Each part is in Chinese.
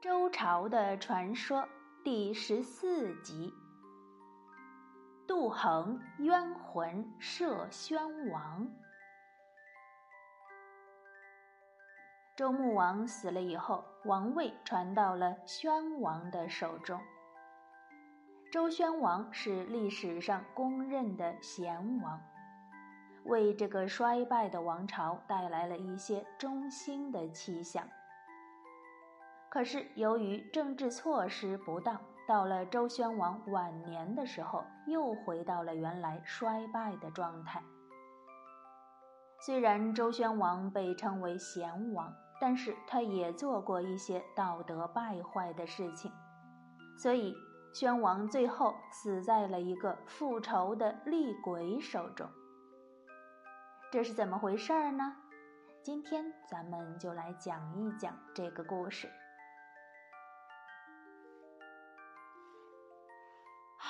周朝的传说第十四集：杜衡冤魂摄宣王。周穆王死了以后，王位传到了宣王的手中。周宣王是历史上公认的贤王，为这个衰败的王朝带来了一些中兴的气象。可是，由于政治措施不当，到了周宣王晚年的时候，又回到了原来衰败的状态。虽然周宣王被称为贤王，但是他也做过一些道德败坏的事情，所以宣王最后死在了一个复仇的厉鬼手中。这是怎么回事儿呢？今天咱们就来讲一讲这个故事。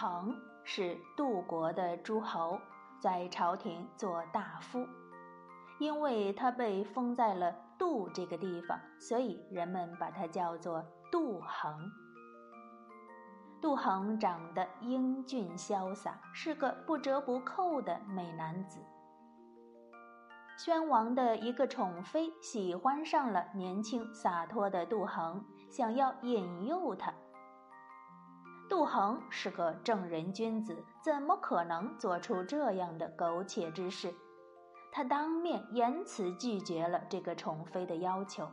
恒是杜国的诸侯，在朝廷做大夫。因为他被封在了杜这个地方，所以人们把他叫做杜恒。杜恒长得英俊潇洒，是个不折不扣的美男子。宣王的一个宠妃喜欢上了年轻洒脱的杜恒，想要引诱他。杜衡是个正人君子，怎么可能做出这样的苟且之事？他当面严词拒绝了这个宠妃的要求。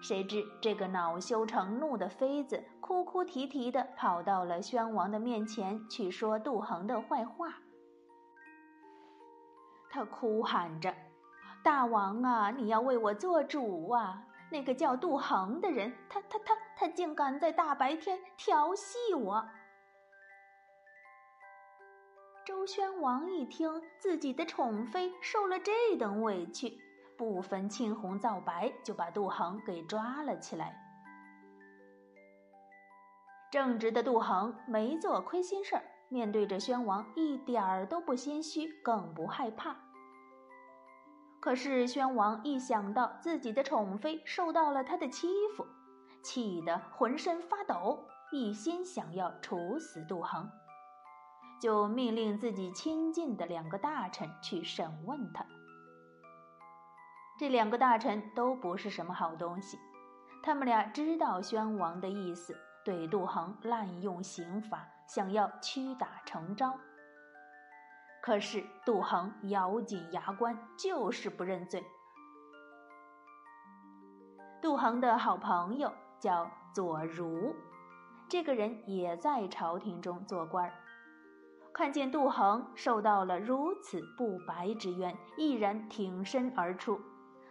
谁知这个恼羞成怒的妃子哭哭啼啼的跑到了宣王的面前去说杜衡的坏话。他哭喊着：“大王啊，你要为我做主啊！”那个叫杜衡的人，他他他他竟敢在大白天调戏我！周宣王一听自己的宠妃受了这等委屈，不分青红皂白，就把杜衡给抓了起来。正直的杜衡没做亏心事儿，面对着宣王一点儿都不心虚，更不害怕。可是宣王一想到自己的宠妃受到了他的欺负，气得浑身发抖，一心想要处死杜衡，就命令自己亲近的两个大臣去审问他。这两个大臣都不是什么好东西，他们俩知道宣王的意思，对杜衡滥用刑法，想要屈打成招。可是杜衡咬紧牙关，就是不认罪。杜衡的好朋友叫左如，这个人也在朝廷中做官儿。看见杜衡受到了如此不白之冤，毅然挺身而出，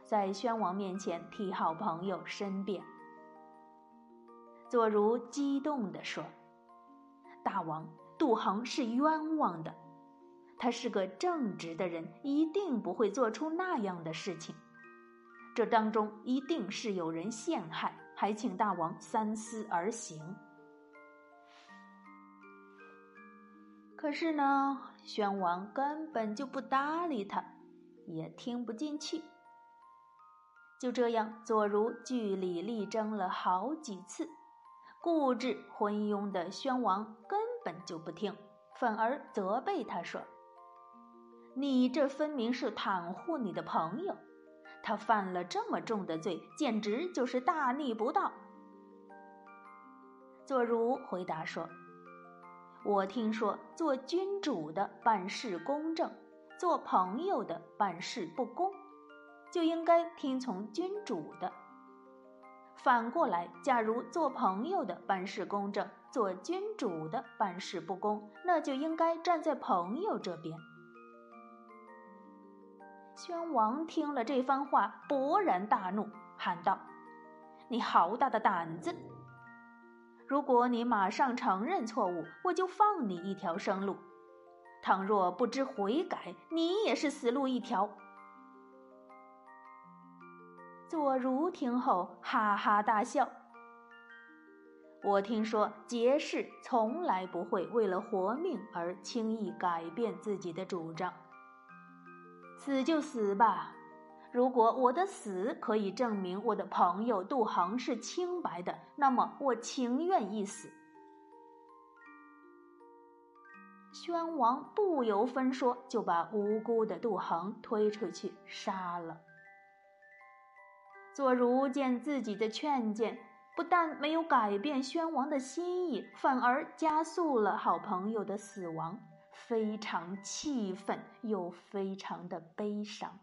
在宣王面前替好朋友申辩。左如激动地说：“大王，杜衡是冤枉的。”他是个正直的人，一定不会做出那样的事情。这当中一定是有人陷害，还请大王三思而行。可是呢，宣王根本就不搭理他，也听不进去。就这样，左如据理力争了好几次，固执昏庸的宣王根本就不听，反而责备他说。你这分明是袒护你的朋友，他犯了这么重的罪，简直就是大逆不道。左如回答说：“我听说做君主的办事公正，做朋友的办事不公，就应该听从君主的。反过来，假如做朋友的办事公正，做君主的办事不公，那就应该站在朋友这边。”宣王听了这番话，勃然大怒，喊道：“你好大的胆子！如果你马上承认错误，我就放你一条生路；倘若不知悔改，你也是死路一条。”左如听后哈哈大笑。我听说杰士从来不会为了活命而轻易改变自己的主张。死就死吧，如果我的死可以证明我的朋友杜衡是清白的，那么我情愿一死。宣王不由分说，就把无辜的杜衡推出去杀了。左如见自己的劝谏不但没有改变宣王的心意，反而加速了好朋友的死亡，非常气愤，又非常的悲伤。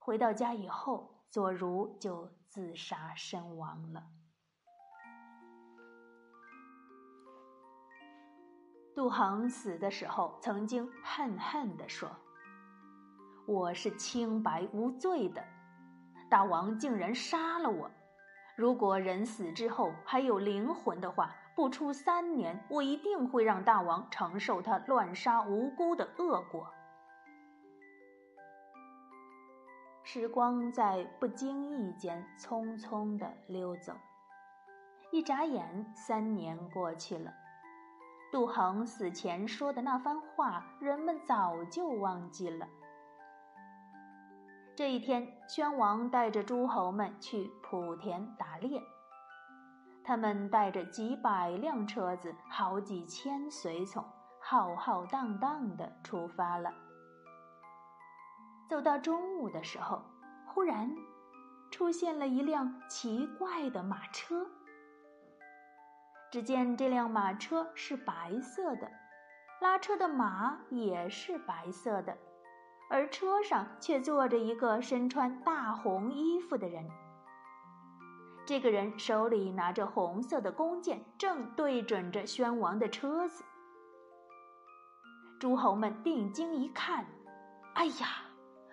回到家以后，左如就自杀身亡了。杜恒死的时候，曾经恨恨地说：“我是清白无罪的，大王竟然杀了我。如果人死之后还有灵魂的话，不出三年，我一定会让大王承受他乱杀无辜的恶果。”时光在不经意间匆匆的溜走，一眨眼，三年过去了。杜恒死前说的那番话，人们早就忘记了。这一天，宣王带着诸侯们去莆田打猎，他们带着几百辆车子、好几千随从，浩浩荡荡的出发了。走到中午的时候，忽然出现了一辆奇怪的马车。只见这辆马车是白色的，拉车的马也是白色的，而车上却坐着一个身穿大红衣服的人。这个人手里拿着红色的弓箭，正对准着宣王的车子。诸侯们定睛一看，哎呀，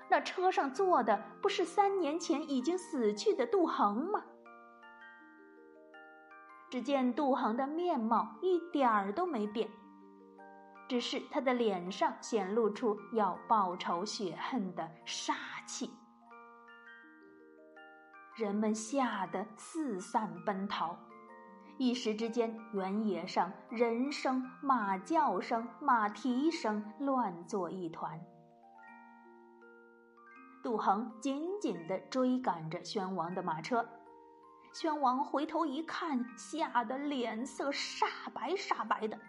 那车上坐的不是三年前已经死去的杜衡吗？只见杜衡的面貌一点儿都没变，只是他的脸上显露出要报仇雪恨的杀气。人们吓得四散奔逃，一时之间，原野上人声、马叫声、马蹄声乱作一团。杜恒紧紧地追赶着宣王的马车。宣王回头一看，吓得脸色煞白煞白的。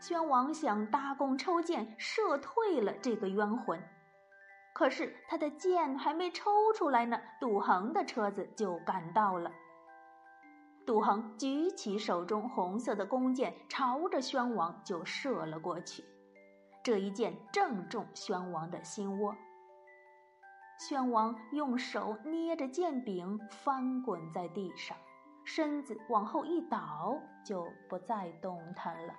宣王想搭弓抽箭射退了这个冤魂，可是他的箭还没抽出来呢，杜恒的车子就赶到了。杜恒举起手中红色的弓箭，朝着宣王就射了过去。这一箭正中宣王的心窝。宣王用手捏着剑柄，翻滚在地上，身子往后一倒，就不再动弹了。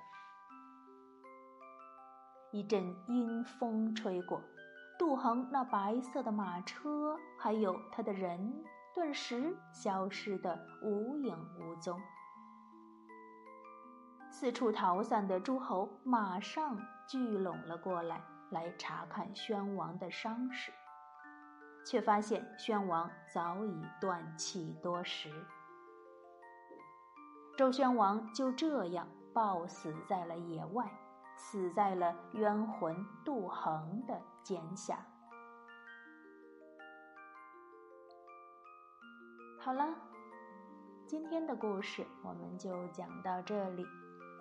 一阵阴风吹过，杜恒那白色的马车，还有他的人，顿时消失得无影无踪。四处逃散的诸侯马上聚拢了过来，来查看宣王的伤势。却发现宣王早已断气多时，周宣王就这样暴死在了野外，死在了冤魂杜衡的剑下。好了，今天的故事我们就讲到这里，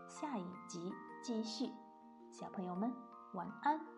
下一集继续，小朋友们晚安。